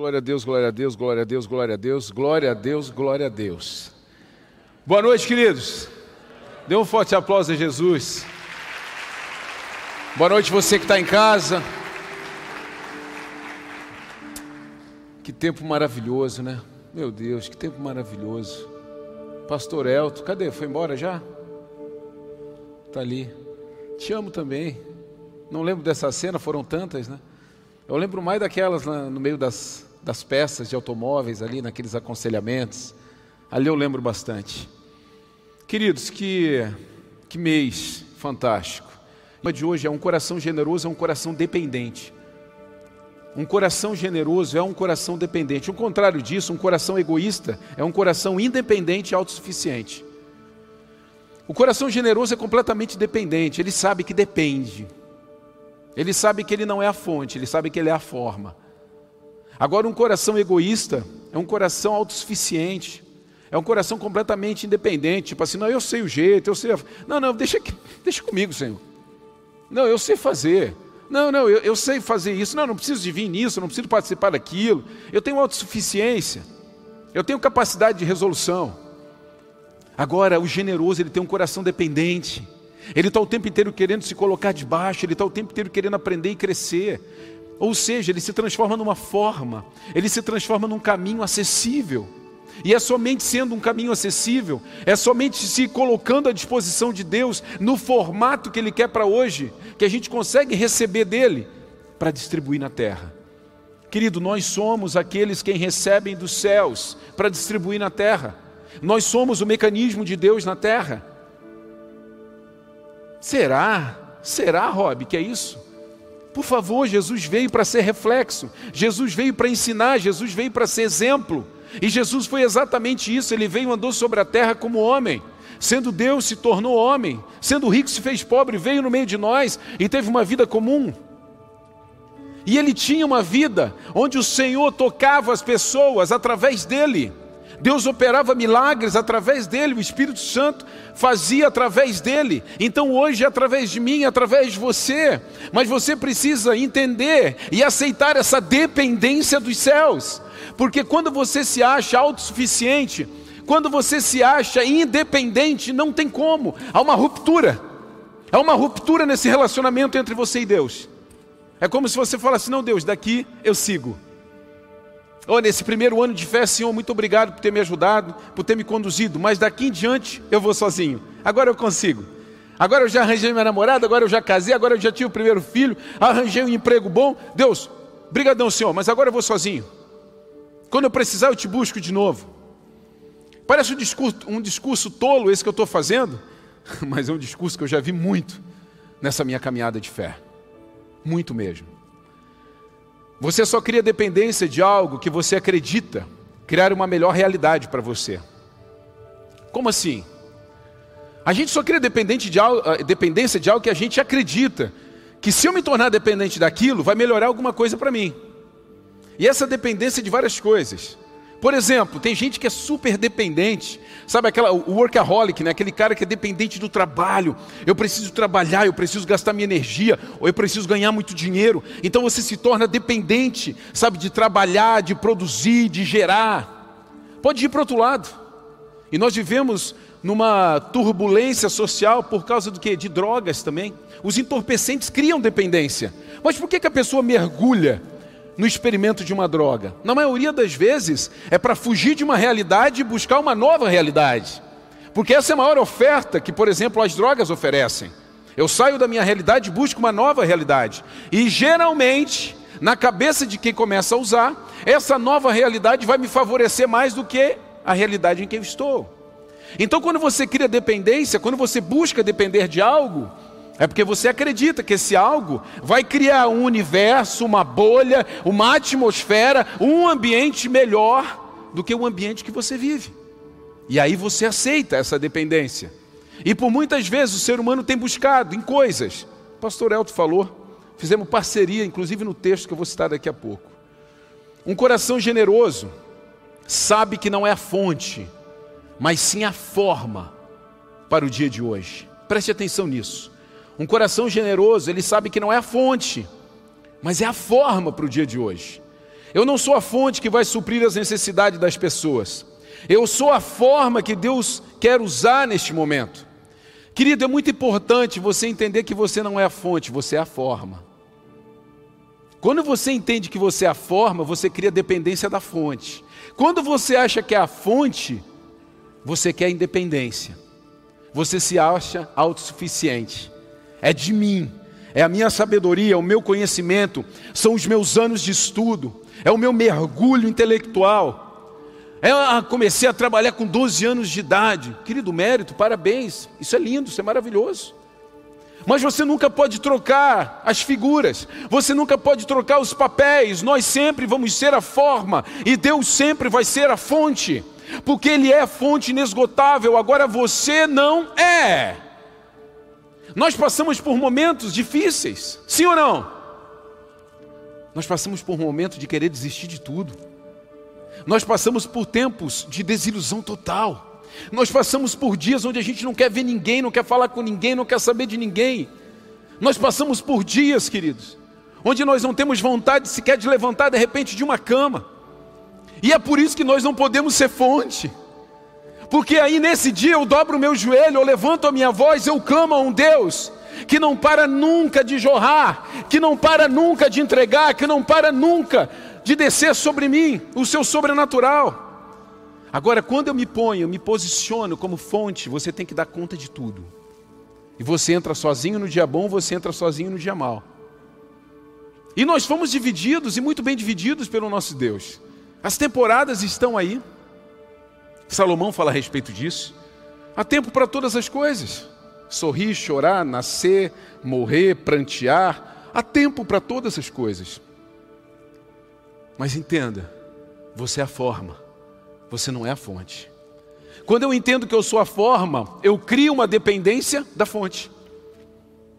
Glória a Deus, glória a Deus, glória a Deus, glória a Deus, glória a Deus, glória a Deus. Boa noite, queridos. Dê um forte aplauso a Jesus. Boa noite, você que está em casa. Que tempo maravilhoso, né? Meu Deus, que tempo maravilhoso. Pastor Elton, cadê? Foi embora já? Está ali. Te amo também. Não lembro dessa cena, foram tantas, né? Eu lembro mais daquelas no meio das, das peças de automóveis, ali naqueles aconselhamentos. Ali eu lembro bastante. Queridos, que, que mês fantástico. O tema de hoje é um coração generoso, é um coração dependente. Um coração generoso é um coração dependente. O contrário disso, um coração egoísta é um coração independente e autossuficiente. O coração generoso é completamente dependente, ele sabe que depende. Ele sabe que ele não é a fonte, ele sabe que ele é a forma. Agora, um coração egoísta é um coração autossuficiente, é um coração completamente independente, tipo assim, não, eu sei o jeito, eu sei. A... Não, não, deixa, deixa comigo, Senhor. Não, eu sei fazer. Não, não, eu, eu sei fazer isso. Não, não preciso de vir nisso, não preciso participar daquilo. Eu tenho autossuficiência. Eu tenho capacidade de resolução. Agora, o generoso, ele tem um coração dependente. Ele está o tempo inteiro querendo se colocar debaixo, ele está o tempo inteiro querendo aprender e crescer. Ou seja, ele se transforma numa forma, ele se transforma num caminho acessível. E é somente sendo um caminho acessível, é somente se colocando à disposição de Deus no formato que Ele quer para hoje, que a gente consegue receber dele para distribuir na terra. Querido, nós somos aqueles quem recebem dos céus para distribuir na terra. Nós somos o mecanismo de Deus na terra. Será? Será, Rob, que é isso? Por favor, Jesus veio para ser reflexo, Jesus veio para ensinar, Jesus veio para ser exemplo. E Jesus foi exatamente isso, ele veio andou sobre a terra como homem. Sendo Deus, se tornou homem, sendo rico, se fez pobre, veio no meio de nós e teve uma vida comum. E ele tinha uma vida onde o Senhor tocava as pessoas através dele. Deus operava milagres através dele, o Espírito Santo fazia através dele. Então hoje é através de mim, é através de você. Mas você precisa entender e aceitar essa dependência dos céus. Porque quando você se acha autossuficiente, quando você se acha independente, não tem como. Há uma ruptura. Há uma ruptura nesse relacionamento entre você e Deus. É como se você falasse: Não, Deus, daqui eu sigo. Oh, nesse primeiro ano de fé, Senhor, muito obrigado por ter me ajudado, por ter me conduzido, mas daqui em diante eu vou sozinho. Agora eu consigo. Agora eu já arranjei minha namorada, agora eu já casei, agora eu já tive o primeiro filho, arranjei um emprego bom. Deus, brigadão, Senhor, mas agora eu vou sozinho. Quando eu precisar, eu te busco de novo. Parece um discurso, um discurso tolo esse que eu estou fazendo, mas é um discurso que eu já vi muito nessa minha caminhada de fé. Muito mesmo. Você só cria dependência de algo que você acredita criar uma melhor realidade para você. Como assim? A gente só cria dependente de algo, eh, dependência de algo que a gente acredita que se eu me tornar dependente daquilo, vai melhorar alguma coisa para mim. E essa dependência de várias coisas. Por exemplo, tem gente que é super dependente, sabe aquela o workaholic, né? Aquele cara que é dependente do trabalho. Eu preciso trabalhar, eu preciso gastar minha energia, ou eu preciso ganhar muito dinheiro. Então você se torna dependente, sabe, de trabalhar, de produzir, de gerar. Pode ir para outro lado. E nós vivemos numa turbulência social por causa do que? De drogas também. Os entorpecentes criam dependência. Mas por que, que a pessoa mergulha no experimento de uma droga? Na maioria das vezes é para fugir de uma realidade e buscar uma nova realidade. Porque essa é a maior oferta que, por exemplo, as drogas oferecem. Eu saio da minha realidade e busco uma nova realidade. E geralmente, na cabeça de quem começa a usar, essa nova realidade vai me favorecer mais do que a realidade em que eu estou. Então, quando você cria dependência, quando você busca depender de algo, é porque você acredita que esse algo vai criar um universo, uma bolha, uma atmosfera, um ambiente melhor do que o ambiente que você vive. E aí você aceita essa dependência. E por muitas vezes o ser humano tem buscado em coisas. O pastor Elton falou, fizemos parceria, inclusive no texto que eu vou citar daqui a pouco. Um coração generoso sabe que não é a fonte, mas sim a forma para o dia de hoje. Preste atenção nisso. Um coração generoso, ele sabe que não é a fonte, mas é a forma para o dia de hoje. Eu não sou a fonte que vai suprir as necessidades das pessoas. Eu sou a forma que Deus quer usar neste momento. Querido, é muito importante você entender que você não é a fonte, você é a forma. Quando você entende que você é a forma, você cria dependência da fonte. Quando você acha que é a fonte, você quer independência. Você se acha autossuficiente. É de mim, é a minha sabedoria, é o meu conhecimento, são os meus anos de estudo, é o meu mergulho intelectual. É, ah, comecei a trabalhar com 12 anos de idade. Querido mérito, parabéns. Isso é lindo, isso é maravilhoso. Mas você nunca pode trocar as figuras, você nunca pode trocar os papéis. Nós sempre vamos ser a forma e Deus sempre vai ser a fonte, porque Ele é a fonte inesgotável. Agora você não é. Nós passamos por momentos difíceis, sim ou não? Nós passamos por um momento de querer desistir de tudo. Nós passamos por tempos de desilusão total. Nós passamos por dias onde a gente não quer ver ninguém, não quer falar com ninguém, não quer saber de ninguém. Nós passamos por dias, queridos, onde nós não temos vontade sequer de levantar de repente de uma cama. E é por isso que nós não podemos ser fonte. Porque aí nesse dia eu dobro o meu joelho, eu levanto a minha voz, eu clamo a um Deus que não para nunca de jorrar, que não para nunca de entregar, que não para nunca de descer sobre mim o seu sobrenatural. Agora, quando eu me ponho, me posiciono como fonte, você tem que dar conta de tudo. E você entra sozinho no dia bom, você entra sozinho no dia mal. E nós fomos divididos e muito bem divididos pelo nosso Deus. As temporadas estão aí. Salomão fala a respeito disso. Há tempo para todas as coisas sorrir, chorar, nascer, morrer, prantear. Há tempo para todas essas coisas. Mas entenda, você é a forma, você não é a fonte. Quando eu entendo que eu sou a forma, eu crio uma dependência da fonte.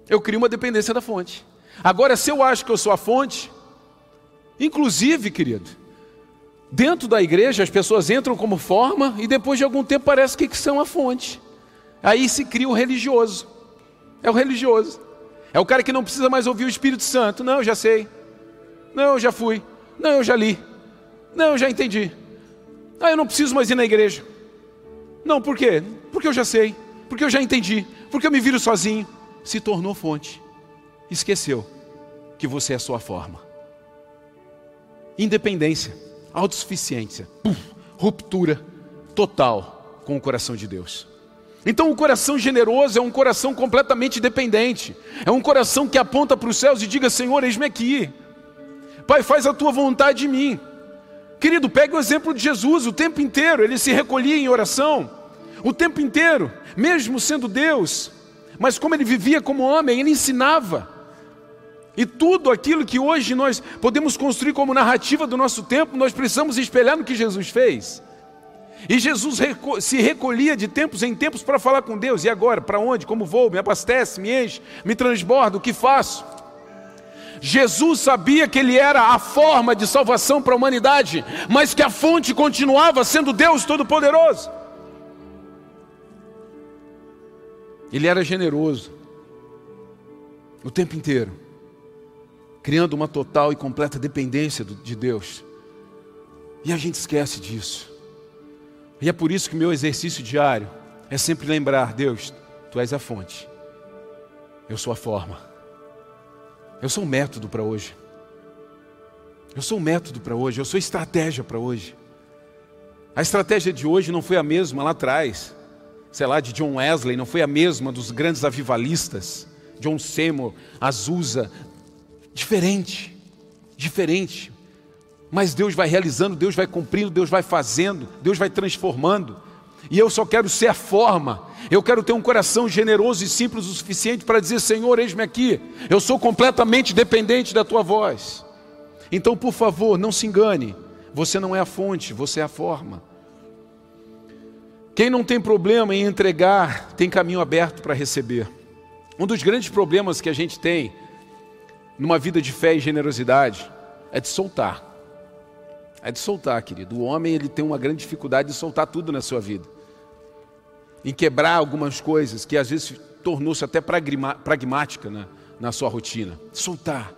Eu crio uma dependência da fonte. Agora, se eu acho que eu sou a fonte, inclusive, querido, dentro da igreja as pessoas entram como forma e depois de algum tempo parece que são a fonte. Aí se cria o religioso. É o religioso. É o cara que não precisa mais ouvir o Espírito Santo. Não, eu já sei. Não, eu já fui. Não, eu já li. Não, eu já entendi. Ah, eu não preciso mais ir na igreja. Não, por quê? Porque eu já sei. Porque eu já entendi. Porque eu me viro sozinho. Se tornou fonte. Esqueceu que você é a sua forma. Independência, autossuficiência, Puf, ruptura total com o coração de Deus. Então, o coração generoso é um coração completamente dependente, é um coração que aponta para os céus e diga: Senhor, eis-me aqui, Pai, faz a tua vontade em mim. Querido, pegue o exemplo de Jesus, o tempo inteiro ele se recolhia em oração, o tempo inteiro, mesmo sendo Deus, mas como ele vivia como homem, ele ensinava. E tudo aquilo que hoje nós podemos construir como narrativa do nosso tempo, nós precisamos espelhar no que Jesus fez. E Jesus se recolhia de tempos em tempos para falar com Deus. E agora? Para onde? Como vou? Me abastece, me enche, me transborda, o que faço? Jesus sabia que ele era a forma de salvação para a humanidade, mas que a fonte continuava sendo Deus Todo-Poderoso. Ele era generoso o tempo inteiro, criando uma total e completa dependência de Deus. E a gente esquece disso. E é por isso que meu exercício diário é sempre lembrar: Deus, tu és a fonte, eu sou a forma, eu sou o método para hoje, eu sou o método para hoje, eu sou estratégia para hoje. A estratégia de hoje não foi a mesma lá atrás, sei lá, de John Wesley, não foi a mesma dos grandes avivalistas, John Seymour, Azusa, diferente, diferente. Mas Deus vai realizando, Deus vai cumprindo, Deus vai fazendo, Deus vai transformando. E eu só quero ser a forma. Eu quero ter um coração generoso e simples o suficiente para dizer: Senhor, eis-me aqui. Eu sou completamente dependente da tua voz. Então, por favor, não se engane. Você não é a fonte, você é a forma. Quem não tem problema em entregar, tem caminho aberto para receber. Um dos grandes problemas que a gente tem numa vida de fé e generosidade é de soltar. É de soltar, querido. O homem ele tem uma grande dificuldade de soltar tudo na sua vida. Em quebrar algumas coisas que às vezes tornou-se até pragmática na, na sua rotina. Soltar.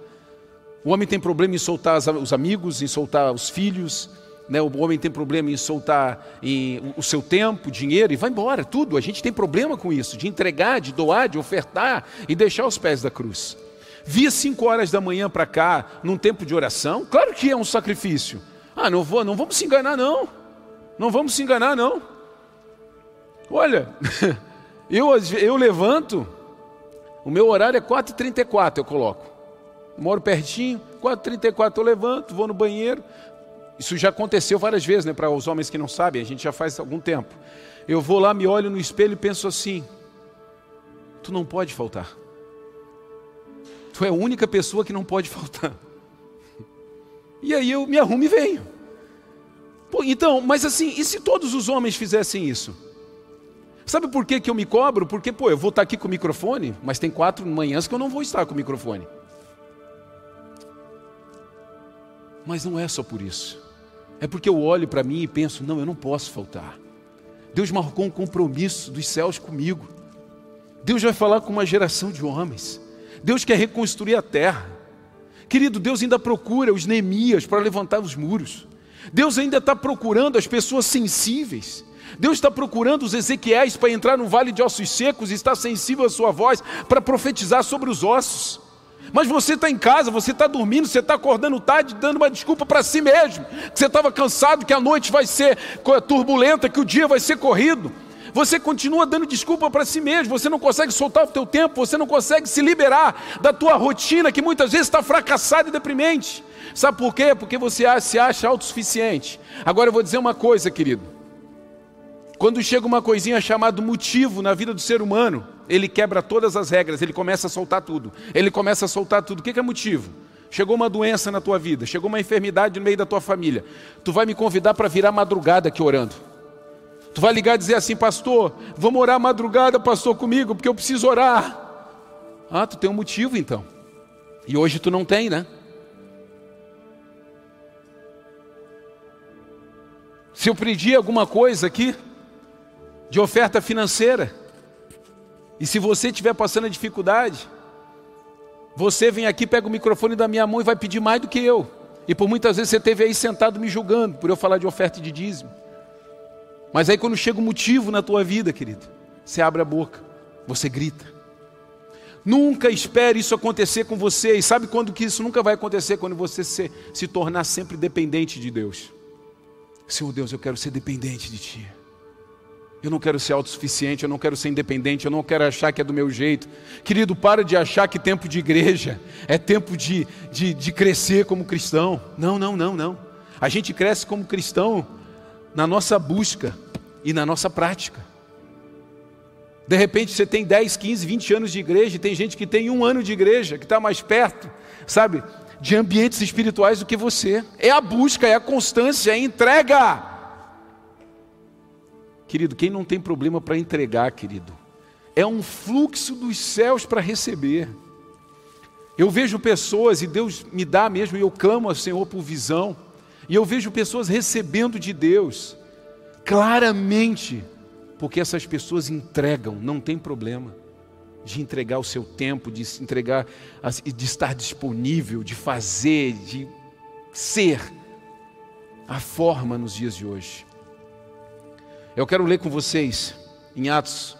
O homem tem problema em soltar os amigos, em soltar os filhos, né? o homem tem problema em soltar em, o seu tempo, dinheiro e vai embora, tudo. A gente tem problema com isso, de entregar, de doar, de ofertar e deixar os pés da cruz. Via cinco horas da manhã para cá, num tempo de oração, claro que é um sacrifício. Ah, não vou, não vamos se enganar, não. Não vamos se enganar, não. Olha, eu, eu levanto, o meu horário é 4h34, eu coloco. Moro pertinho, 4h34 eu levanto, vou no banheiro. Isso já aconteceu várias vezes, né? Para os homens que não sabem, a gente já faz algum tempo. Eu vou lá, me olho no espelho e penso assim: tu não pode faltar. Tu é a única pessoa que não pode faltar. E aí eu me arrumo e venho. Pô, então, mas assim, e se todos os homens fizessem isso? Sabe por que, que eu me cobro? Porque, pô, eu vou estar aqui com o microfone, mas tem quatro manhãs que eu não vou estar com o microfone. Mas não é só por isso. É porque eu olho para mim e penso: não, eu não posso faltar. Deus marcou um compromisso dos céus comigo. Deus vai falar com uma geração de homens. Deus quer reconstruir a terra. Querido, Deus ainda procura os Neemias para levantar os muros. Deus ainda está procurando as pessoas sensíveis. Deus está procurando os Ezequiéis para entrar no vale de ossos secos e estar sensível à sua voz para profetizar sobre os ossos. Mas você está em casa, você está dormindo, você está acordando tarde, dando uma desculpa para si mesmo, que você estava cansado, que a noite vai ser turbulenta, que o dia vai ser corrido. Você continua dando desculpa para si mesmo, você não consegue soltar o teu tempo, você não consegue se liberar da tua rotina que muitas vezes está fracassada e deprimente. Sabe por quê? Porque você se acha autossuficiente. Agora eu vou dizer uma coisa, querido. Quando chega uma coisinha chamada motivo na vida do ser humano, ele quebra todas as regras, ele começa a soltar tudo. Ele começa a soltar tudo. O que é motivo? Chegou uma doença na tua vida, chegou uma enfermidade no meio da tua família. Tu vai me convidar para virar madrugada aqui orando. Tu vai ligar e dizer assim, pastor, vamos orar madrugada, pastor, comigo, porque eu preciso orar. Ah, tu tem um motivo então. E hoje tu não tem, né? Se eu pedir alguma coisa aqui, de oferta financeira. E se você estiver passando dificuldade, você vem aqui, pega o microfone da minha mão e vai pedir mais do que eu. E por muitas vezes você esteve aí sentado me julgando por eu falar de oferta de dízimo. Mas aí quando chega o um motivo na tua vida, querido, você abre a boca, você grita. Nunca espere isso acontecer com você. E sabe quando que isso nunca vai acontecer? Quando você se, se tornar sempre dependente de Deus. Senhor Deus, eu quero ser dependente de Ti. Eu não quero ser autossuficiente, eu não quero ser independente, eu não quero achar que é do meu jeito. Querido, para de achar que tempo de igreja é tempo de, de, de crescer como cristão. Não, não, não, não. A gente cresce como cristão na nossa busca e na nossa prática. De repente você tem 10, 15, 20 anos de igreja, e tem gente que tem um ano de igreja, que está mais perto, sabe, de ambientes espirituais do que você. É a busca, é a constância, é a entrega. Querido, quem não tem problema para entregar, querido, é um fluxo dos céus para receber. Eu vejo pessoas, e Deus me dá mesmo, e eu clamo ao Senhor por visão, e eu vejo pessoas recebendo de Deus, claramente, porque essas pessoas entregam, não tem problema de entregar o seu tempo, de se entregar, de estar disponível, de fazer, de ser a forma nos dias de hoje. Eu quero ler com vocês em Atos,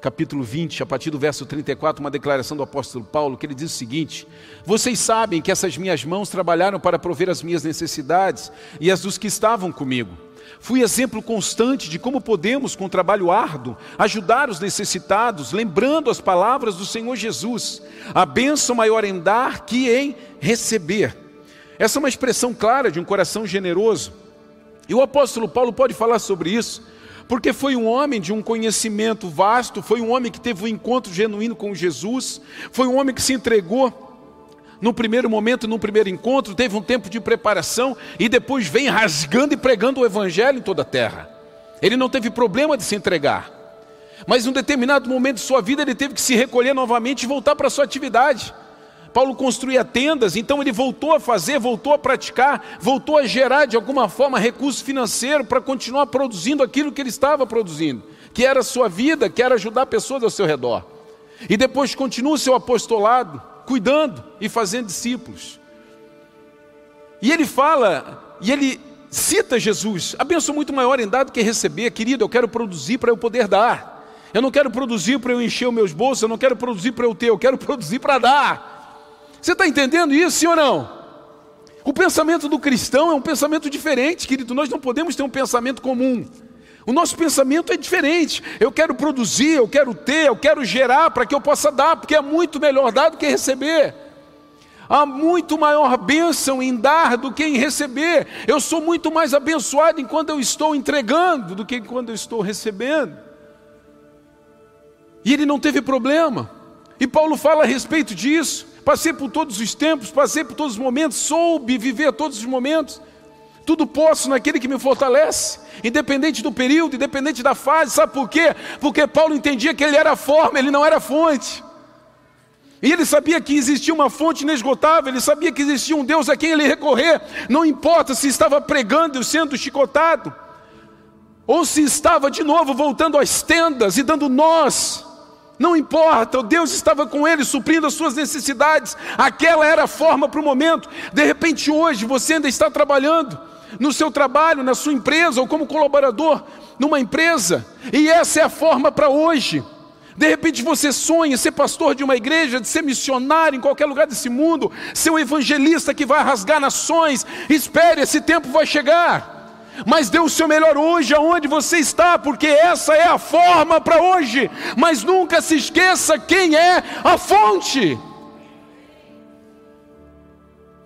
capítulo 20, a partir do verso 34, uma declaração do apóstolo Paulo, que ele diz o seguinte: Vocês sabem que essas minhas mãos trabalharam para prover as minhas necessidades e as dos que estavam comigo. Fui exemplo constante de como podemos, com trabalho árduo, ajudar os necessitados, lembrando as palavras do Senhor Jesus: a bênção maior em dar que em receber. Essa é uma expressão clara de um coração generoso. E o apóstolo Paulo pode falar sobre isso porque foi um homem de um conhecimento vasto, foi um homem que teve um encontro genuíno com Jesus, foi um homem que se entregou no primeiro momento, no primeiro encontro, teve um tempo de preparação e depois vem rasgando e pregando o evangelho em toda a terra. Ele não teve problema de se entregar. Mas em um determinado momento de sua vida ele teve que se recolher novamente e voltar para a sua atividade. Paulo construía tendas, então ele voltou a fazer, voltou a praticar, voltou a gerar de alguma forma recurso financeiro para continuar produzindo aquilo que ele estava produzindo, que era a sua vida, que era ajudar pessoas ao seu redor. E depois continua o seu apostolado, cuidando e fazendo discípulos. E ele fala, e ele cita Jesus: a bênção muito maior em dar do que receber, querido. Eu quero produzir para eu poder dar. Eu não quero produzir para eu encher os meus bolsos, eu não quero produzir para eu ter, eu quero produzir para dar. Você está entendendo isso, sim ou não? O pensamento do cristão é um pensamento diferente, querido. Nós não podemos ter um pensamento comum. O nosso pensamento é diferente. Eu quero produzir, eu quero ter, eu quero gerar para que eu possa dar, porque é muito melhor dar do que receber. Há muito maior bênção em dar do que em receber. Eu sou muito mais abençoado enquanto eu estou entregando do que enquanto eu estou recebendo. E ele não teve problema. E Paulo fala a respeito disso. Passei por todos os tempos, passei por todos os momentos, soube viver todos os momentos. Tudo posso naquele que me fortalece, independente do período, independente da fase. Sabe por quê? Porque Paulo entendia que ele era a forma, ele não era a fonte. E ele sabia que existia uma fonte inesgotável, ele sabia que existia um Deus a quem ele recorrer, não importa se estava pregando e sendo chicotado, ou se estava de novo voltando às tendas e dando nós. Não importa, o Deus estava com ele, suprindo as suas necessidades, aquela era a forma para o momento. De repente, hoje, você ainda está trabalhando no seu trabalho, na sua empresa, ou como colaborador numa empresa, e essa é a forma para hoje. De repente você sonha ser pastor de uma igreja, de ser missionário em qualquer lugar desse mundo, ser um evangelista que vai rasgar nações. Espere, esse tempo vai chegar. Mas dê o seu melhor hoje aonde você está, porque essa é a forma para hoje. Mas nunca se esqueça quem é a fonte.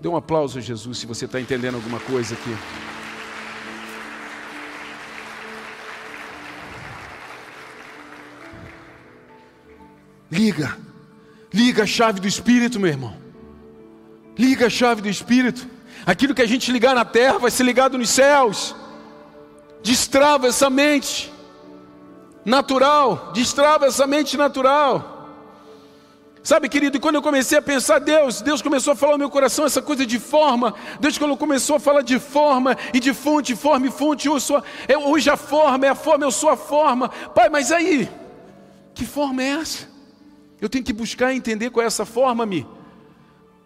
Dê um aplauso a Jesus se você está entendendo alguma coisa aqui. Liga, liga a chave do Espírito, meu irmão. Liga a chave do Espírito. Aquilo que a gente ligar na terra vai ser ligado nos céus. Destrava essa mente natural, destrava essa mente natural. Sabe, querido, quando eu comecei a pensar, Deus, Deus começou a falar no meu coração essa coisa de forma. Deus, quando começou a falar de forma e de fonte, forma e fonte, eu sou, eu, hoje a forma é a forma, eu sou a forma. Pai, mas aí, que forma é essa? Eu tenho que buscar entender qual é essa forma, me.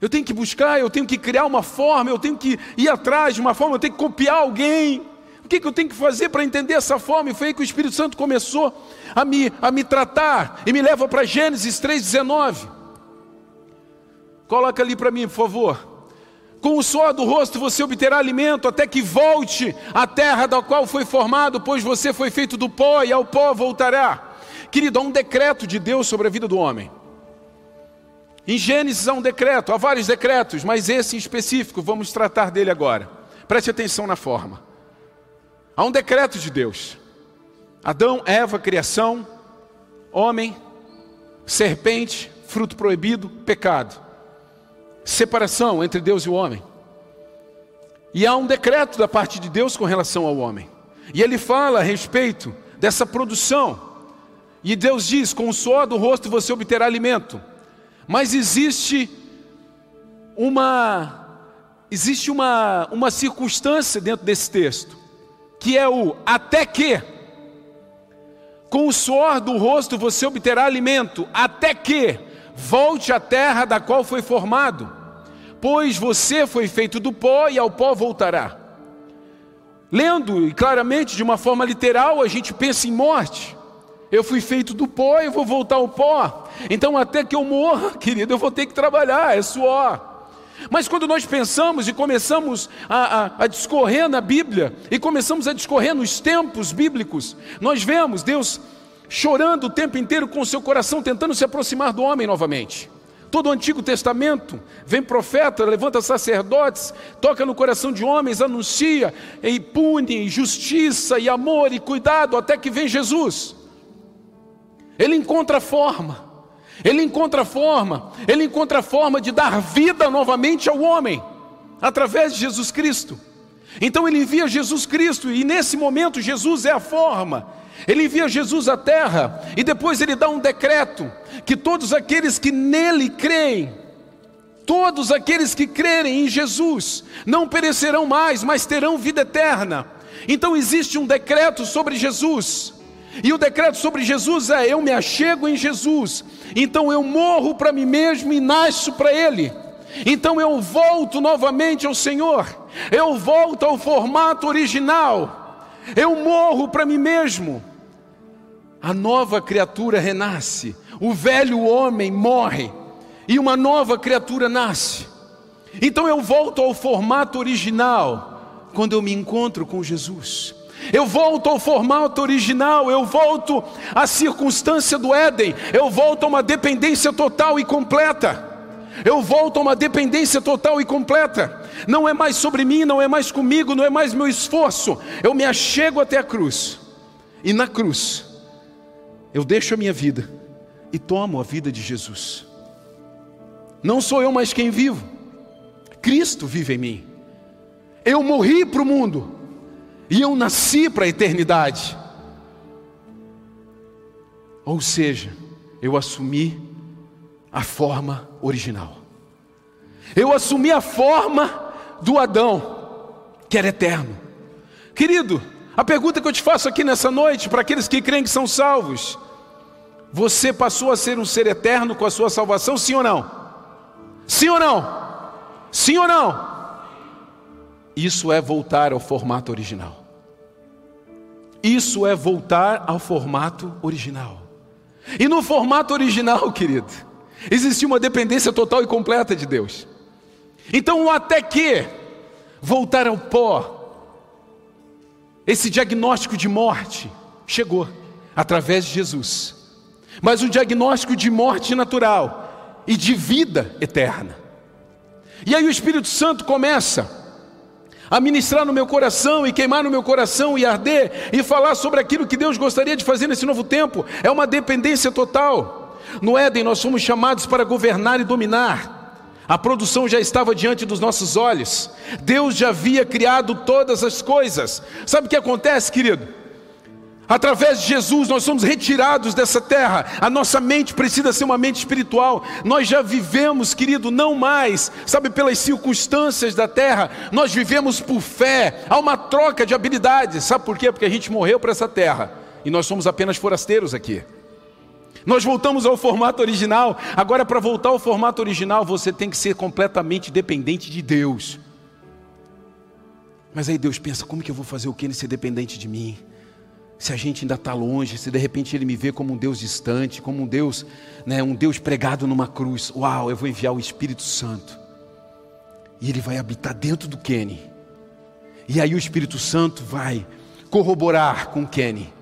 Eu tenho que buscar, eu tenho que criar uma forma, eu tenho que ir atrás de uma forma, eu tenho que copiar alguém. O que, que eu tenho que fazer para entender essa forma? E foi aí que o Espírito Santo começou a me, a me tratar e me leva para Gênesis 3,19. Coloca ali para mim, por favor. Com o suor do rosto você obterá alimento até que volte à terra da qual foi formado, pois você foi feito do pó e ao pó voltará. Querido, há um decreto de Deus sobre a vida do homem. Em Gênesis há um decreto, há vários decretos, mas esse em específico, vamos tratar dele agora. Preste atenção na forma. Há um decreto de Deus. Adão, Eva, criação, homem, serpente, fruto proibido, pecado. Separação entre Deus e o homem. E há um decreto da parte de Deus com relação ao homem. E ele fala a respeito dessa produção e Deus diz: com o suor do rosto você obterá alimento. Mas existe uma existe uma, uma circunstância dentro desse texto, que é o até que. Com o suor do rosto você obterá alimento, até que volte à terra da qual foi formado, pois você foi feito do pó e ao pó voltará. Lendo e claramente de uma forma literal, a gente pensa em morte. Eu fui feito do pó e vou voltar ao pó. Então, até que eu morra, querido, eu vou ter que trabalhar, é suor. Mas quando nós pensamos e começamos a, a, a, discorrer na Bíblia, e começamos a discorrer nos tempos bíblicos, nós vemos Deus chorando o tempo inteiro com o seu coração, tentando se aproximar do homem novamente. Todo o Antigo Testamento vem profeta, levanta sacerdotes, toca no coração de homens, anuncia e pune justiça e amor e cuidado, até que vem Jesus. Ele encontra forma, ele encontra forma, ele encontra forma de dar vida novamente ao homem, através de Jesus Cristo. Então ele envia Jesus Cristo, e nesse momento Jesus é a forma. Ele envia Jesus à terra, e depois ele dá um decreto: que todos aqueles que nele creem, todos aqueles que crerem em Jesus, não perecerão mais, mas terão vida eterna. Então existe um decreto sobre Jesus. E o decreto sobre Jesus é: eu me achego em Jesus, então eu morro para mim mesmo e nasço para Ele. Então eu volto novamente ao Senhor, eu volto ao formato original, eu morro para mim mesmo. A nova criatura renasce, o velho homem morre e uma nova criatura nasce. Então eu volto ao formato original quando eu me encontro com Jesus. Eu volto ao formato original, eu volto à circunstância do Éden, eu volto a uma dependência total e completa. Eu volto a uma dependência total e completa. Não é mais sobre mim, não é mais comigo, não é mais meu esforço. Eu me achego até a cruz. E na cruz, eu deixo a minha vida e tomo a vida de Jesus. Não sou eu mais quem vivo, Cristo vive em mim. Eu morri para o mundo e eu nasci para a eternidade. Ou seja, eu assumi a forma original. Eu assumi a forma do Adão, que era eterno. Querido, a pergunta que eu te faço aqui nessa noite, para aqueles que creem que são salvos: você passou a ser um ser eterno com a sua salvação, sim ou não? Sim ou não? Sim ou não? Isso é voltar ao formato original. Isso é voltar ao formato original. E no formato original, querido, Existia uma dependência total e completa de Deus. Então, o até que voltar ao pó, esse diagnóstico de morte chegou através de Jesus. Mas um diagnóstico de morte natural e de vida eterna. E aí o Espírito Santo começa a ministrar no meu coração e queimar no meu coração e arder e falar sobre aquilo que Deus gostaria de fazer nesse novo tempo. É uma dependência total. No Éden, nós fomos chamados para governar e dominar. A produção já estava diante dos nossos olhos. Deus já havia criado todas as coisas. Sabe o que acontece, querido? Através de Jesus nós somos retirados dessa terra. A nossa mente precisa ser uma mente espiritual. Nós já vivemos, querido, não mais, sabe, pelas circunstâncias da terra. Nós vivemos por fé. Há uma troca de habilidades. Sabe por quê? Porque a gente morreu para essa terra e nós somos apenas forasteiros aqui. Nós voltamos ao formato original. Agora, para voltar ao formato original, você tem que ser completamente dependente de Deus. Mas aí Deus pensa: como que eu vou fazer o que ele ser dependente de mim? Se a gente ainda está longe, se de repente ele me vê como um Deus distante, como um Deus, né, um Deus pregado numa cruz, uau, eu vou enviar o Espírito Santo. E ele vai habitar dentro do Kenny. E aí o Espírito Santo vai corroborar com o Kenny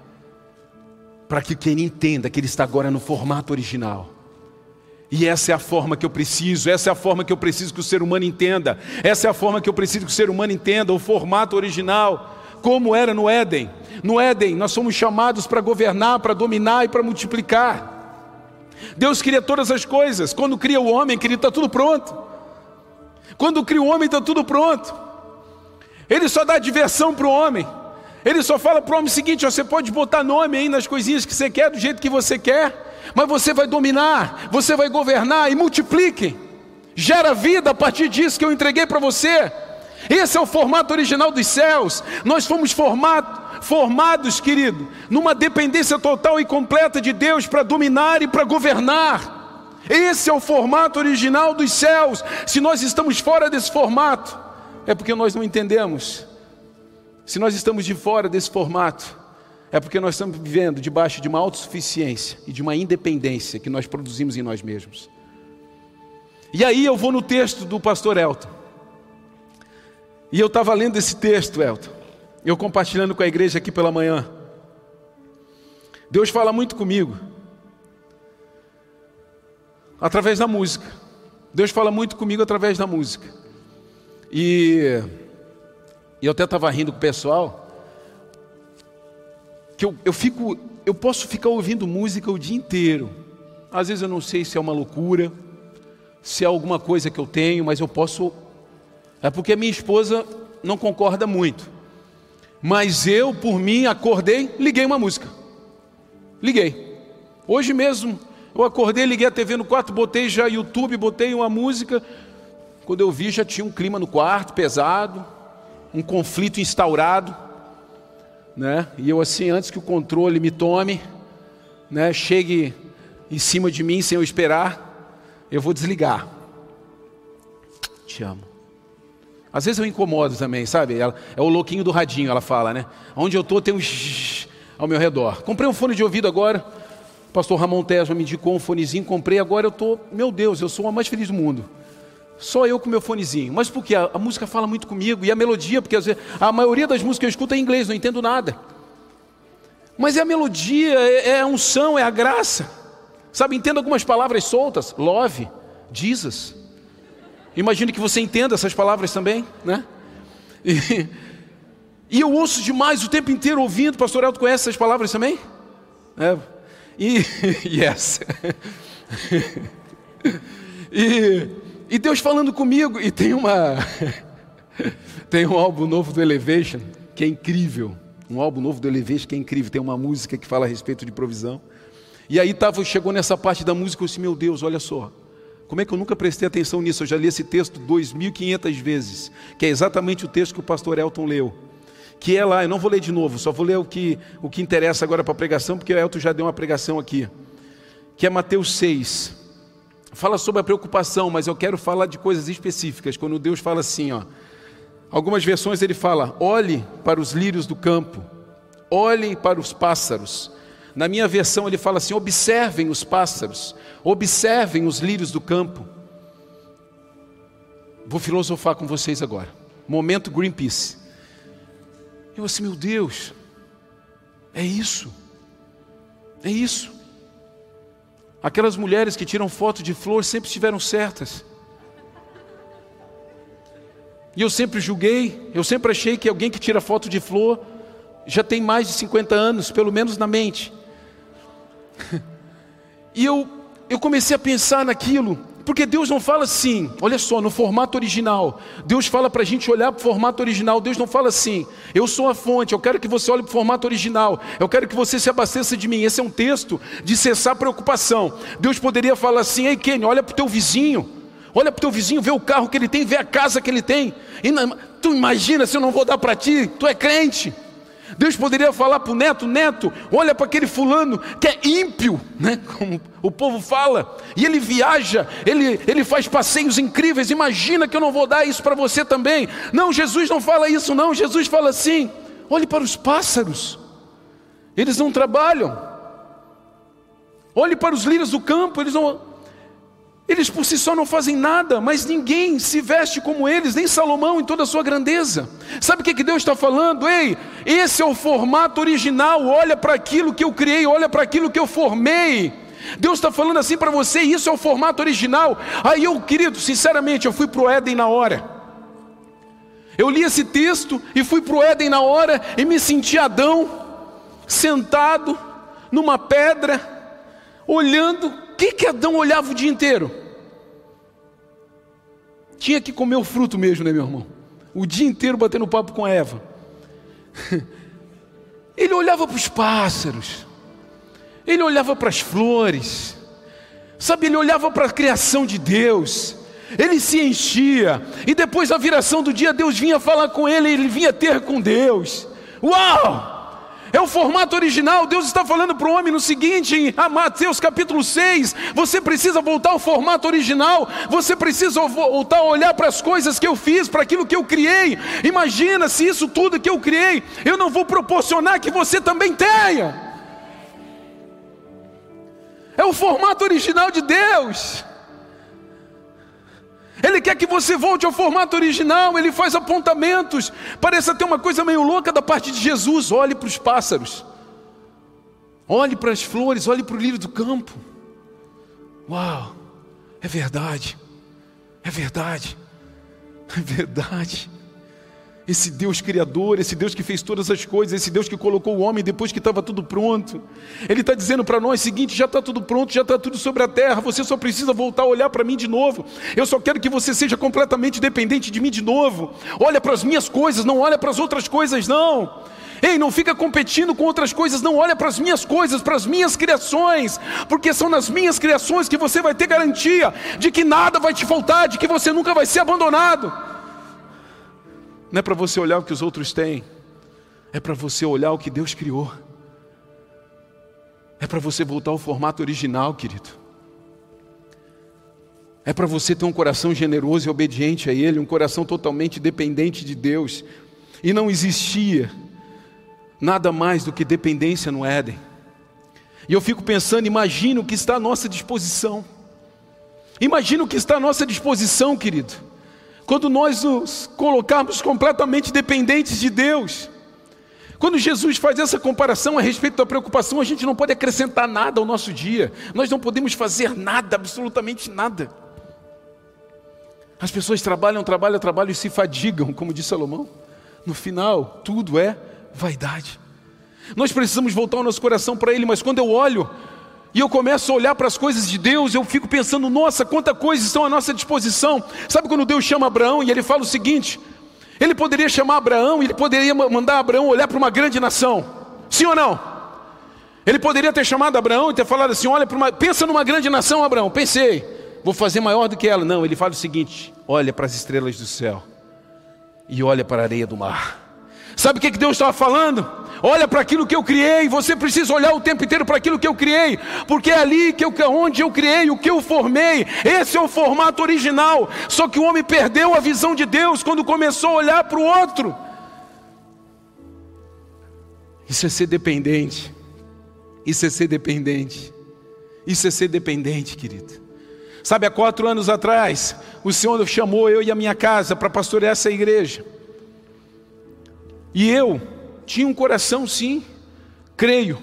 para que quem entenda que ele está agora no formato original. E essa é a forma que eu preciso, essa é a forma que eu preciso que o ser humano entenda, essa é a forma que eu preciso que o ser humano entenda, o formato original, como era no Éden. No Éden, nós somos chamados para governar, para dominar e para multiplicar. Deus cria todas as coisas, quando cria o homem, querido, está tudo pronto. Quando cria o homem, está tudo pronto. Ele só dá diversão para o homem. Ele só fala para o homem o seguinte: você pode botar nome aí nas coisinhas que você quer, do jeito que você quer, mas você vai dominar, você vai governar e multiplique. Gera vida a partir disso que eu entreguei para você. Esse é o formato original dos céus. Nós fomos formato, formados, querido, numa dependência total e completa de Deus para dominar e para governar. Esse é o formato original dos céus. Se nós estamos fora desse formato, é porque nós não entendemos se nós estamos de fora desse formato, é porque nós estamos vivendo debaixo de uma autossuficiência e de uma independência que nós produzimos em nós mesmos. E aí eu vou no texto do pastor Elton. E eu estava lendo esse texto, Elton. Eu compartilhando com a igreja aqui pela manhã. Deus fala muito comigo. Através da música. Deus fala muito comigo através da música. E e eu até estava rindo com o pessoal, que eu, eu fico, eu posso ficar ouvindo música o dia inteiro. Às vezes eu não sei se é uma loucura, se é alguma coisa que eu tenho, mas eu posso. É porque minha esposa não concorda muito. Mas eu, por mim, acordei, liguei uma música. Liguei. Hoje mesmo, eu acordei, liguei a TV no quarto, botei já YouTube, botei uma música. Quando eu vi, já tinha um clima no quarto pesado um conflito instaurado, né? E eu assim, antes que o controle me tome, né, chegue em cima de mim sem eu esperar, eu vou desligar. te amo. Às vezes eu incomodo também, sabe? Ela, é o louquinho do radinho, ela fala, né? Onde eu estou tem um ao meu redor. Comprei um fone de ouvido agora. O pastor Ramon Tesma me indicou um fonezinho, comprei. Agora eu estou, meu Deus, eu sou a mais feliz do mundo. Só eu com meu fonezinho. Mas por quê? A, a música fala muito comigo. E a melodia, porque vezes, a maioria das músicas que eu escuto é em inglês, não entendo nada. Mas é a melodia, é, é a unção, é a graça. Sabe, entenda algumas palavras soltas. Love, Jesus. Imagino que você entenda essas palavras também, né? E, e eu ouço demais o tempo inteiro ouvindo. Pastor Elton conhece essas palavras também? É. E, yes. e, e Deus falando comigo. E tem uma. tem um álbum novo do Elevation que é incrível. Um álbum novo do Elevation que é incrível. Tem uma música que fala a respeito de provisão. E aí tava, chegou nessa parte da música eu disse: Meu Deus, olha só. Como é que eu nunca prestei atenção nisso? Eu já li esse texto 2.500 vezes, que é exatamente o texto que o pastor Elton leu que é lá, eu não vou ler de novo, só vou ler o que, o que interessa agora para a pregação, porque o Elton já deu uma pregação aqui, que é Mateus 6. Fala sobre a preocupação, mas eu quero falar de coisas específicas. Quando Deus fala assim, ó, algumas versões ele fala: olhe para os lírios do campo, olhe para os pássaros. Na minha versão ele fala assim: observem os pássaros, observem os lírios do campo. Vou filosofar com vocês agora. Momento Greenpeace. Eu assim, meu Deus, é isso, é isso. Aquelas mulheres que tiram foto de flor sempre estiveram certas. E eu sempre julguei, eu sempre achei que alguém que tira foto de flor já tem mais de 50 anos, pelo menos na mente. E eu, eu comecei a pensar naquilo, porque Deus não fala assim, olha só, no formato original. Deus fala para a gente olhar para o formato original. Deus não fala assim, eu sou a fonte, eu quero que você olhe para o formato original. Eu quero que você se abasteça de mim. Esse é um texto de cessar preocupação. Deus poderia falar assim, ei Kenny, olha para o teu vizinho. Olha para o teu vizinho, vê o carro que ele tem, vê a casa que ele tem. E, tu imagina se eu não vou dar para ti? Tu é crente. Deus poderia falar para o neto: Neto, olha para aquele fulano que é ímpio, né? como o povo fala, e ele viaja, ele, ele faz passeios incríveis. Imagina que eu não vou dar isso para você também. Não, Jesus não fala isso, não. Jesus fala assim: olhe para os pássaros, eles não trabalham. Olhe para os lírios do campo, eles não, eles por si só não fazem nada, mas ninguém se veste como eles, nem Salomão em toda a sua grandeza. Sabe o que, que Deus está falando? Ei, esse é o formato original, olha para aquilo que eu criei, olha para aquilo que eu formei. Deus está falando assim para você, isso é o formato original. Aí eu, querido, sinceramente, eu fui para o Éden na hora. Eu li esse texto e fui para o Éden na hora e me senti Adão, sentado numa pedra, olhando que, que Adão olhava o dia inteiro? Tinha que comer o fruto mesmo, né, meu irmão? O dia inteiro batendo papo com Eva. Ele olhava para os pássaros, ele olhava para as flores, sabe, ele olhava para a criação de Deus, ele se enchia, e depois da viração do dia, Deus vinha falar com ele, ele vinha ter com Deus. Uau! É o formato original. Deus está falando para o homem no seguinte, em Mateus capítulo 6: você precisa voltar ao formato original, você precisa voltar a olhar para as coisas que eu fiz, para aquilo que eu criei. Imagina se isso tudo que eu criei, eu não vou proporcionar que você também tenha. É o formato original de Deus. Quer que você volte ao formato original, ele faz apontamentos. Parece até uma coisa meio louca da parte de Jesus. Olhe para os pássaros, olhe para as flores, olhe para o lírio do campo. Uau, é verdade, é verdade, é verdade. Esse Deus criador, esse Deus que fez todas as coisas, esse Deus que colocou o homem depois que estava tudo pronto. Ele está dizendo para nós o seguinte: já está tudo pronto, já está tudo sobre a terra, você só precisa voltar a olhar para mim de novo. Eu só quero que você seja completamente dependente de mim de novo. Olha para as minhas coisas, não olha para as outras coisas, não. Ei, não fica competindo com outras coisas, não olha para as minhas coisas, para as minhas criações, porque são nas minhas criações que você vai ter garantia de que nada vai te faltar, de que você nunca vai ser abandonado. Não é para você olhar o que os outros têm, é para você olhar o que Deus criou. É para você voltar ao formato original, querido. É para você ter um coração generoso e obediente a Ele, um coração totalmente dependente de Deus. E não existia nada mais do que dependência no Éden. E eu fico pensando, imagina o que está à nossa disposição. Imagina o que está à nossa disposição, querido. Quando nós nos colocarmos completamente dependentes de Deus. Quando Jesus faz essa comparação a respeito da preocupação, a gente não pode acrescentar nada ao nosso dia. Nós não podemos fazer nada, absolutamente nada. As pessoas trabalham, trabalham, trabalham e se fadigam, como disse Salomão. No final, tudo é vaidade. Nós precisamos voltar o nosso coração para Ele, mas quando eu olho e eu começo a olhar para as coisas de Deus, eu fico pensando, nossa, quanta coisa estão à nossa disposição. Sabe quando Deus chama Abraão e ele fala o seguinte: ele poderia chamar Abraão e ele poderia mandar Abraão olhar para uma grande nação, sim ou não? Ele poderia ter chamado Abraão e ter falado assim: olha, uma, pensa numa grande nação, Abraão. Pensei, vou fazer maior do que ela. Não, ele fala o seguinte: olha para as estrelas do céu e olha para a areia do mar. Sabe o que Deus estava falando? Olha para aquilo que eu criei, você precisa olhar o tempo inteiro para aquilo que eu criei, porque é ali que eu, onde eu criei, o que eu formei, esse é o formato original. Só que o homem perdeu a visão de Deus quando começou a olhar para o outro. Isso é ser dependente. Isso é ser dependente. Isso é ser dependente, querido. Sabe, há quatro anos atrás, o Senhor chamou eu e a minha casa para pastorear essa igreja. E eu tinha um coração, sim, creio,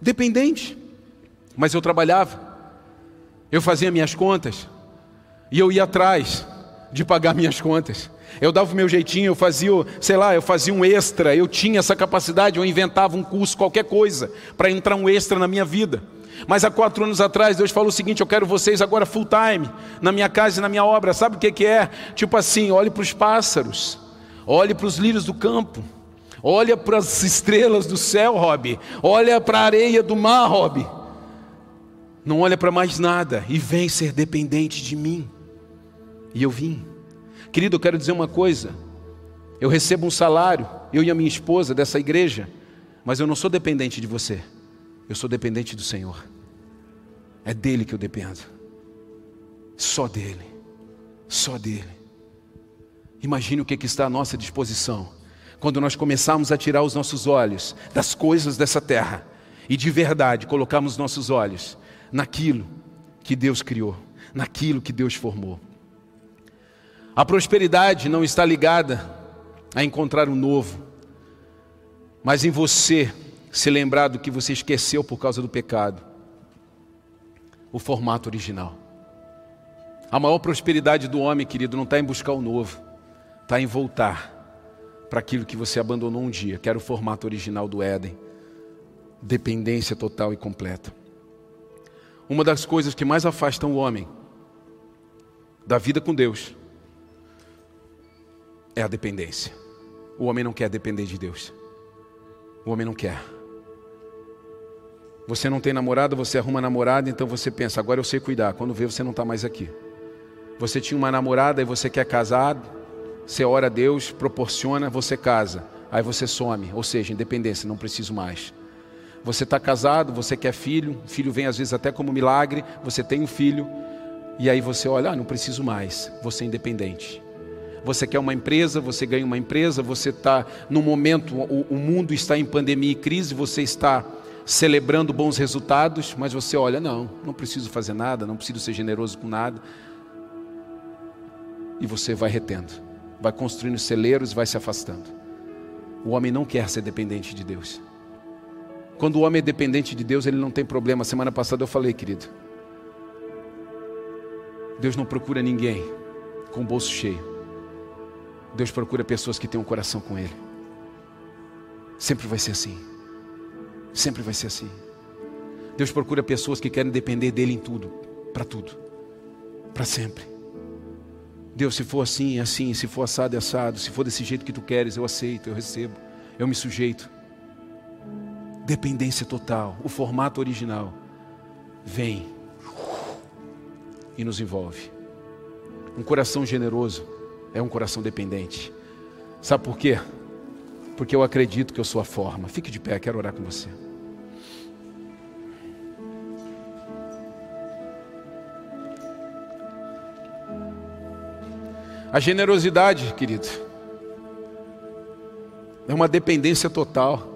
dependente. Mas eu trabalhava, eu fazia minhas contas, e eu ia atrás de pagar minhas contas. Eu dava o meu jeitinho, eu fazia, sei lá, eu fazia um extra, eu tinha essa capacidade, eu inventava um curso, qualquer coisa, para entrar um extra na minha vida. Mas há quatro anos atrás, Deus falou o seguinte: eu quero vocês agora full time, na minha casa e na minha obra. Sabe o que, que é? Tipo assim: olhe para os pássaros, olhe para os lírios do campo, olha para as estrelas do céu, Rob, olha para a areia do mar, Rob. Não olha para mais nada e vem ser dependente de mim. E eu vim. Querido, eu quero dizer uma coisa. Eu recebo um salário, eu e a minha esposa dessa igreja, mas eu não sou dependente de você. Eu sou dependente do Senhor. É dele que eu dependo. Só dele. Só dele. Imagine o que, que está à nossa disposição quando nós começarmos a tirar os nossos olhos das coisas dessa terra e de verdade colocarmos nossos olhos naquilo que Deus criou, naquilo que Deus formou. A prosperidade não está ligada a encontrar o um novo, mas em você se lembrar do que você esqueceu por causa do pecado. O formato original. A maior prosperidade do homem, querido, não está em buscar o novo, está em voltar para aquilo que você abandonou um dia, que era o formato original do Éden. Dependência total e completa. Uma das coisas que mais afastam o homem da vida com Deus é a dependência. O homem não quer depender de Deus. O homem não quer. Você não tem namorada, você arruma namorada, então você pensa, agora eu sei cuidar. Quando vê, você não está mais aqui. Você tinha uma namorada e você quer casar, você ora a Deus, proporciona, você casa. Aí você some, ou seja, independência, não preciso mais. Você está casado, você quer filho, filho vem às vezes até como milagre, você tem um filho, e aí você olha, ah, não preciso mais, você é independente. Você quer uma empresa, você ganha uma empresa, você está no momento, o, o mundo está em pandemia e crise, você está celebrando bons resultados, mas você olha, não, não preciso fazer nada, não preciso ser generoso com nada. E você vai retendo, vai construindo celeiros e vai se afastando. O homem não quer ser dependente de Deus. Quando o homem é dependente de Deus, ele não tem problema. Semana passada eu falei, querido. Deus não procura ninguém com o bolso cheio. Deus procura pessoas que têm um coração com Ele. Sempre vai ser assim. Sempre vai ser assim. Deus procura pessoas que querem depender dele em tudo, para tudo, para sempre. Deus, se for assim, assim, se for assado, é assado, se for desse jeito que tu queres, eu aceito, eu recebo, eu me sujeito. Dependência total, o formato original. Vem e nos envolve. Um coração generoso é um coração dependente. Sabe por quê? porque eu acredito que eu sou a forma. Fique de pé, quero orar com você. A generosidade, querido, é uma dependência total.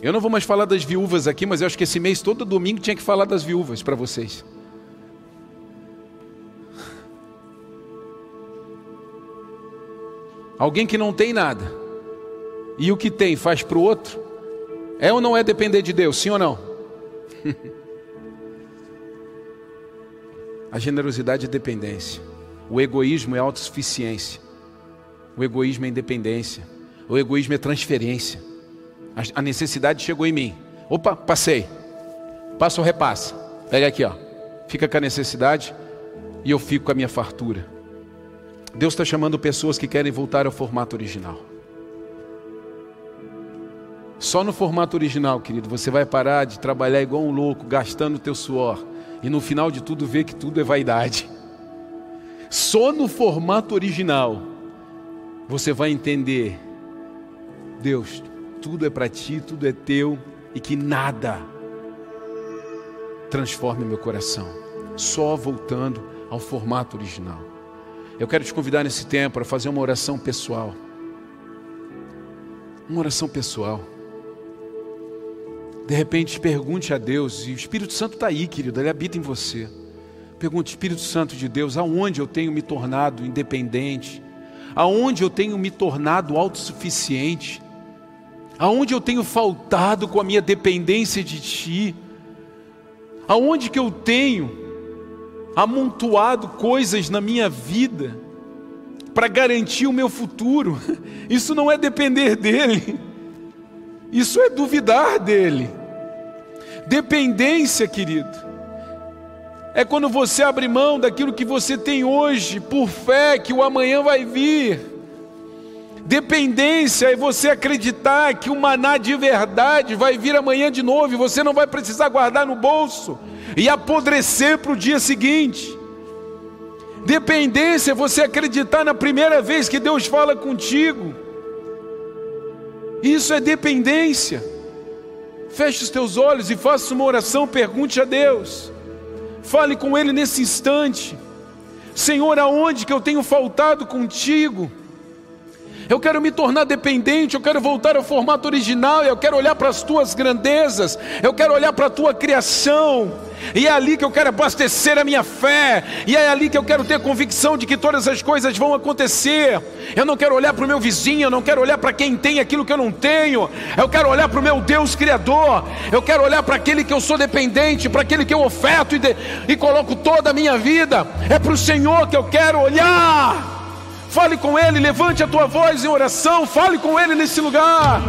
Eu não vou mais falar das viúvas aqui, mas eu acho que esse mês, todo domingo, tinha que falar das viúvas para vocês. Alguém que não tem nada, e o que tem faz para o outro, é ou não é depender de Deus, sim ou não? A generosidade é dependência, o egoísmo é autossuficiência, o egoísmo é independência, o egoísmo é transferência. A necessidade chegou em mim. Opa, passei. Passa ou repassa. Pega aqui, ó. Fica com a necessidade e eu fico com a minha fartura. Deus está chamando pessoas que querem voltar ao formato original. Só no formato original, querido, você vai parar de trabalhar igual um louco, gastando o teu suor, e no final de tudo ver que tudo é vaidade. Só no formato original você vai entender, Deus, tudo é para ti, tudo é teu e que nada transforme meu coração. Só voltando ao formato original. Eu quero te convidar nesse tempo para fazer uma oração pessoal. Uma oração pessoal. De repente, pergunte a Deus, e o Espírito Santo está aí, querido, ele habita em você. Pergunte, Espírito Santo de Deus, aonde eu tenho me tornado independente? Aonde eu tenho me tornado autossuficiente? Aonde eu tenho faltado com a minha dependência de Ti? Aonde que eu tenho amontoado coisas na minha vida para garantir o meu futuro. Isso não é depender dele, isso é duvidar dele. Dependência, querido, é quando você abre mão daquilo que você tem hoje, por fé que o amanhã vai vir. Dependência é você acreditar que o maná de verdade vai vir amanhã de novo e você não vai precisar guardar no bolso e apodrecer para o dia seguinte. Dependência é você acreditar na primeira vez que Deus fala contigo. Isso é dependência. Feche os teus olhos e faça uma oração, pergunte a Deus. Fale com Ele nesse instante. Senhor, aonde que eu tenho faltado contigo? Eu quero me tornar dependente, eu quero voltar ao formato original, eu quero olhar para as tuas grandezas, eu quero olhar para a tua criação. E é ali que eu quero abastecer a minha fé, e é ali que eu quero ter convicção de que todas as coisas vão acontecer. Eu não quero olhar para o meu vizinho, eu não quero olhar para quem tem aquilo que eu não tenho, eu quero olhar para o meu Deus Criador, eu quero olhar para aquele que eu sou dependente, para aquele que eu oferto e, de, e coloco toda a minha vida, é para o Senhor que eu quero olhar. Fale com Ele, levante a tua voz em oração, fale com Ele nesse lugar.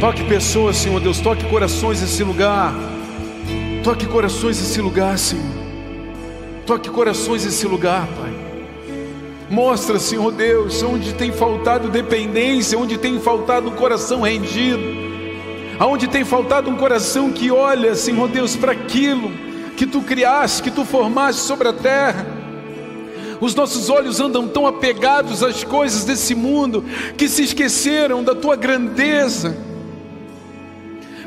Toque pessoas, Senhor Deus, toque corações nesse lugar. Toque corações nesse lugar, Senhor. Toque corações nesse lugar, Pai. Mostra, Senhor Deus, onde tem faltado dependência, onde tem faltado um coração rendido, aonde tem faltado um coração que olha, Senhor Deus, para aquilo que tu criaste, que tu formaste sobre a terra. Os nossos olhos andam tão apegados às coisas desse mundo que se esqueceram da tua grandeza.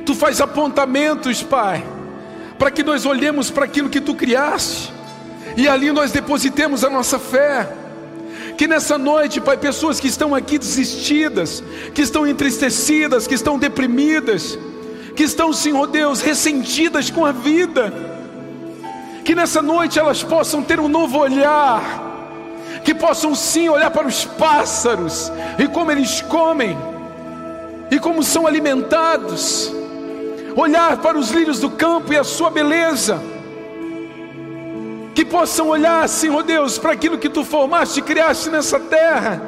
Tu faz apontamentos, Pai, para que nós olhemos para aquilo que tu criaste e ali nós depositemos a nossa fé. Que nessa noite, Pai, pessoas que estão aqui desistidas, que estão entristecidas, que estão deprimidas, que estão, Senhor Deus, ressentidas com a vida, que nessa noite elas possam ter um novo olhar, que possam sim olhar para os pássaros e como eles comem, e como são alimentados, olhar para os lírios do campo e a sua beleza que possam olhar, Senhor Deus, para aquilo que tu formaste e criaste nessa terra,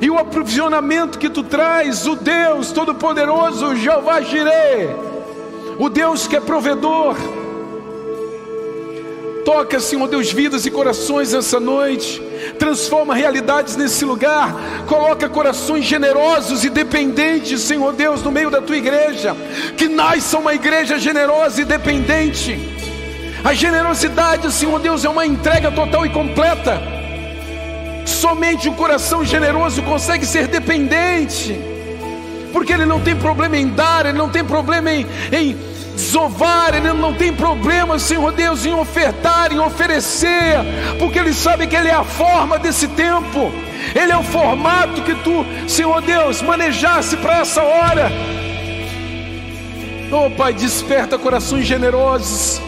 e o aprovisionamento que tu traz, o Deus Todo-Poderoso, Jeová Jireh, o Deus que é provedor. Toca, Senhor Deus, vidas e corações nessa noite, transforma realidades nesse lugar, coloca corações generosos e dependentes, Senhor Deus, no meio da tua igreja, que nasça uma igreja generosa e dependente. A generosidade, Senhor Deus, é uma entrega total e completa. Somente o coração generoso consegue ser dependente, porque ele não tem problema em dar, ele não tem problema em, em desovar, ele não tem problema, Senhor Deus, em ofertar, em oferecer, porque ele sabe que ele é a forma desse tempo, ele é o formato que tu, Senhor Deus, manejasse para essa hora. Oh Pai, desperta corações generosos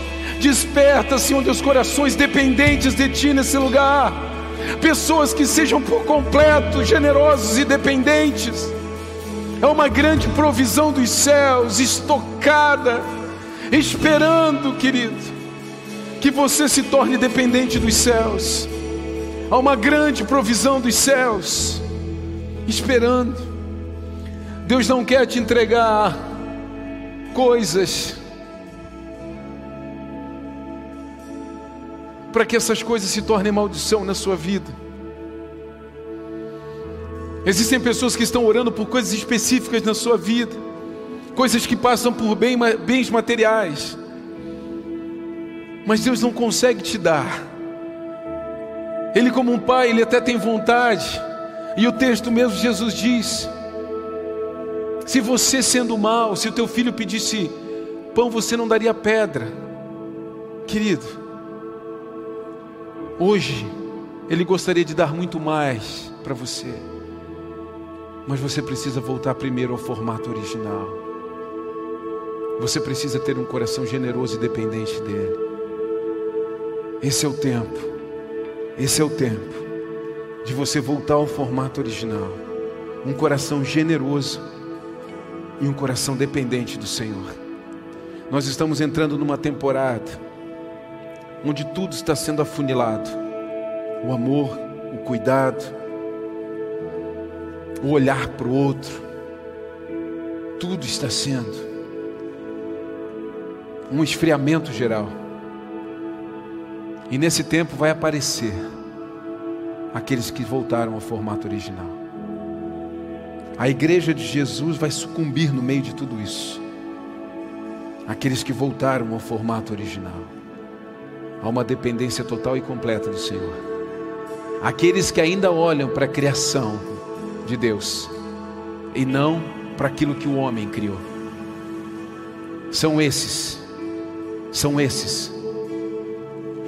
Desperta, Senhor Deus, corações dependentes de Ti nesse lugar. Pessoas que sejam por completo generosos e dependentes. É uma grande provisão dos céus, estocada, esperando, querido, que você se torne dependente dos céus. Há uma grande provisão dos céus, esperando. Deus não quer te entregar coisas para que essas coisas se tornem maldição na sua vida. Existem pessoas que estão orando por coisas específicas na sua vida, coisas que passam por bens materiais, mas Deus não consegue te dar. Ele, como um pai, ele até tem vontade, e o texto mesmo Jesus diz: se você sendo mal, se o teu filho pedisse pão, você não daria pedra, querido. Hoje, Ele gostaria de dar muito mais para você, mas você precisa voltar primeiro ao formato original. Você precisa ter um coração generoso e dependente dEle. Esse é o tempo, esse é o tempo de você voltar ao formato original. Um coração generoso e um coração dependente do Senhor. Nós estamos entrando numa temporada onde tudo está sendo afunilado: o amor, o cuidado, o olhar para o outro, tudo está sendo um esfriamento geral. E nesse tempo vai aparecer aqueles que voltaram ao formato original. A igreja de Jesus vai sucumbir no meio de tudo isso. Aqueles que voltaram ao formato original. Há uma dependência total e completa do Senhor. Aqueles que ainda olham para a criação de Deus e não para aquilo que o homem criou. São esses, são esses,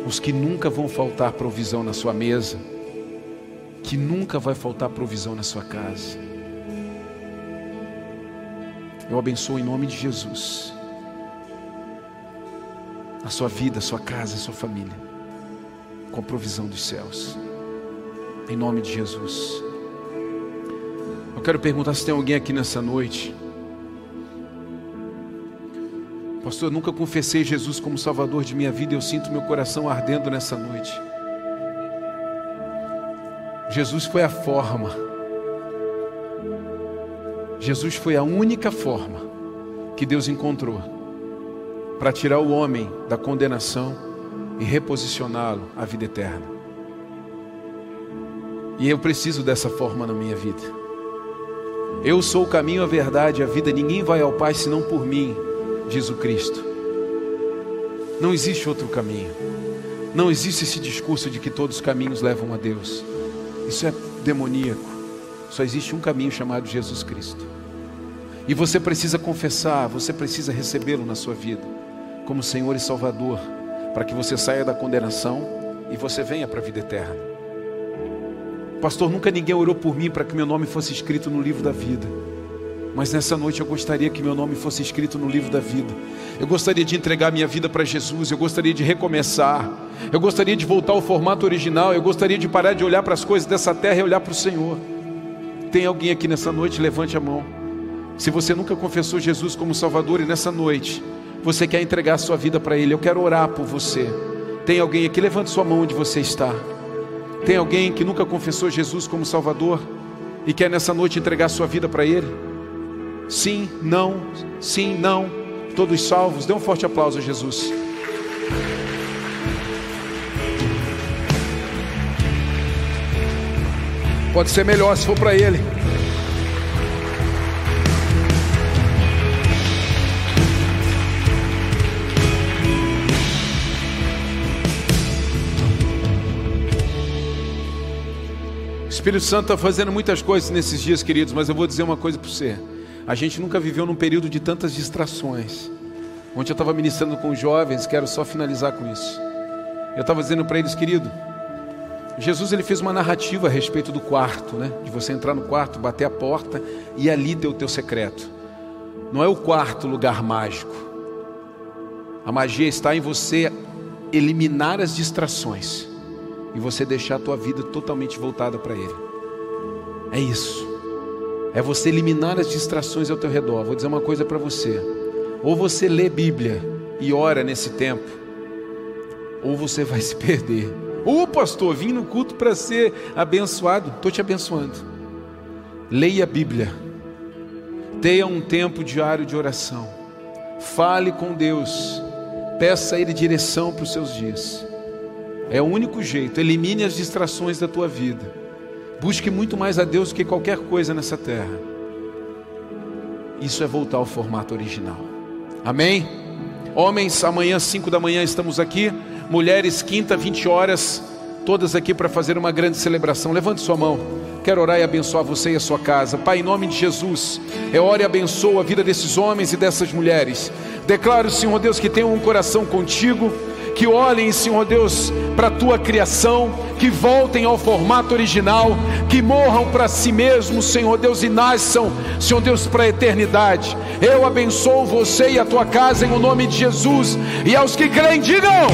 os que nunca vão faltar provisão na sua mesa, que nunca vai faltar provisão na sua casa. Eu abençoo em nome de Jesus a sua vida, a sua casa, a sua família, com a provisão dos céus. Em nome de Jesus. Quero perguntar se tem alguém aqui nessa noite. Pastor, eu nunca confessei Jesus como Salvador de minha vida eu sinto meu coração ardendo nessa noite. Jesus foi a forma. Jesus foi a única forma que Deus encontrou para tirar o homem da condenação e reposicioná-lo à vida eterna. E eu preciso dessa forma na minha vida. Eu sou o caminho, a verdade, a vida. Ninguém vai ao Pai senão por mim, diz o Cristo. Não existe outro caminho. Não existe esse discurso de que todos os caminhos levam a Deus. Isso é demoníaco. Só existe um caminho chamado Jesus Cristo. E você precisa confessar, você precisa recebê-lo na sua vida como Senhor e Salvador, para que você saia da condenação e você venha para a vida eterna. Pastor, nunca ninguém orou por mim para que meu nome fosse escrito no livro da vida. Mas nessa noite eu gostaria que meu nome fosse escrito no livro da vida. Eu gostaria de entregar minha vida para Jesus, eu gostaria de recomeçar. Eu gostaria de voltar ao formato original, eu gostaria de parar de olhar para as coisas dessa terra e olhar para o Senhor. Tem alguém aqui nessa noite? Levante a mão. Se você nunca confessou Jesus como Salvador e nessa noite você quer entregar a sua vida para Ele, eu quero orar por você. Tem alguém aqui? Levante sua mão onde você está. Tem alguém que nunca confessou Jesus como Salvador e quer nessa noite entregar sua vida para Ele? Sim, não, sim, não. Todos salvos. Dê um forte aplauso a Jesus. Pode ser melhor se for para Ele. Espírito Santo está fazendo muitas coisas nesses dias, queridos, mas eu vou dizer uma coisa para você. A gente nunca viveu num período de tantas distrações. Ontem eu estava ministrando com os jovens, quero só finalizar com isso. Eu estava dizendo para eles, querido, Jesus ele fez uma narrativa a respeito do quarto, né? De você entrar no quarto, bater a porta e ali ter o teu secreto. Não é o quarto lugar mágico. A magia está em você eliminar as distrações e você deixar a tua vida totalmente voltada para Ele. É isso. É você eliminar as distrações ao teu redor. Vou dizer uma coisa para você. Ou você lê Bíblia e ora nesse tempo, ou você vai se perder. Ô pastor, vim no culto para ser abençoado. Estou te abençoando. Leia a Bíblia. Tenha um tempo diário de oração. Fale com Deus. Peça a Ele direção para os seus dias. É o único jeito. Elimine as distrações da tua vida. Busque muito mais a Deus que qualquer coisa nessa terra. Isso é voltar ao formato original. Amém? Homens, amanhã, 5 da manhã, estamos aqui. Mulheres, quinta, 20 horas. Todas aqui para fazer uma grande celebração. Levante sua mão. Quero orar e abençoar você e a sua casa. Pai, em nome de Jesus, eu oro e abençoo a vida desses homens e dessas mulheres. Declaro, Senhor Deus, que tenham um coração contigo que olhem, Senhor Deus, para a tua criação, que voltem ao formato original, que morram para si mesmos, Senhor Deus, e nasçam, Senhor Deus, para a eternidade. Eu abençoo você e a tua casa em o nome de Jesus, e aos que creem, digam.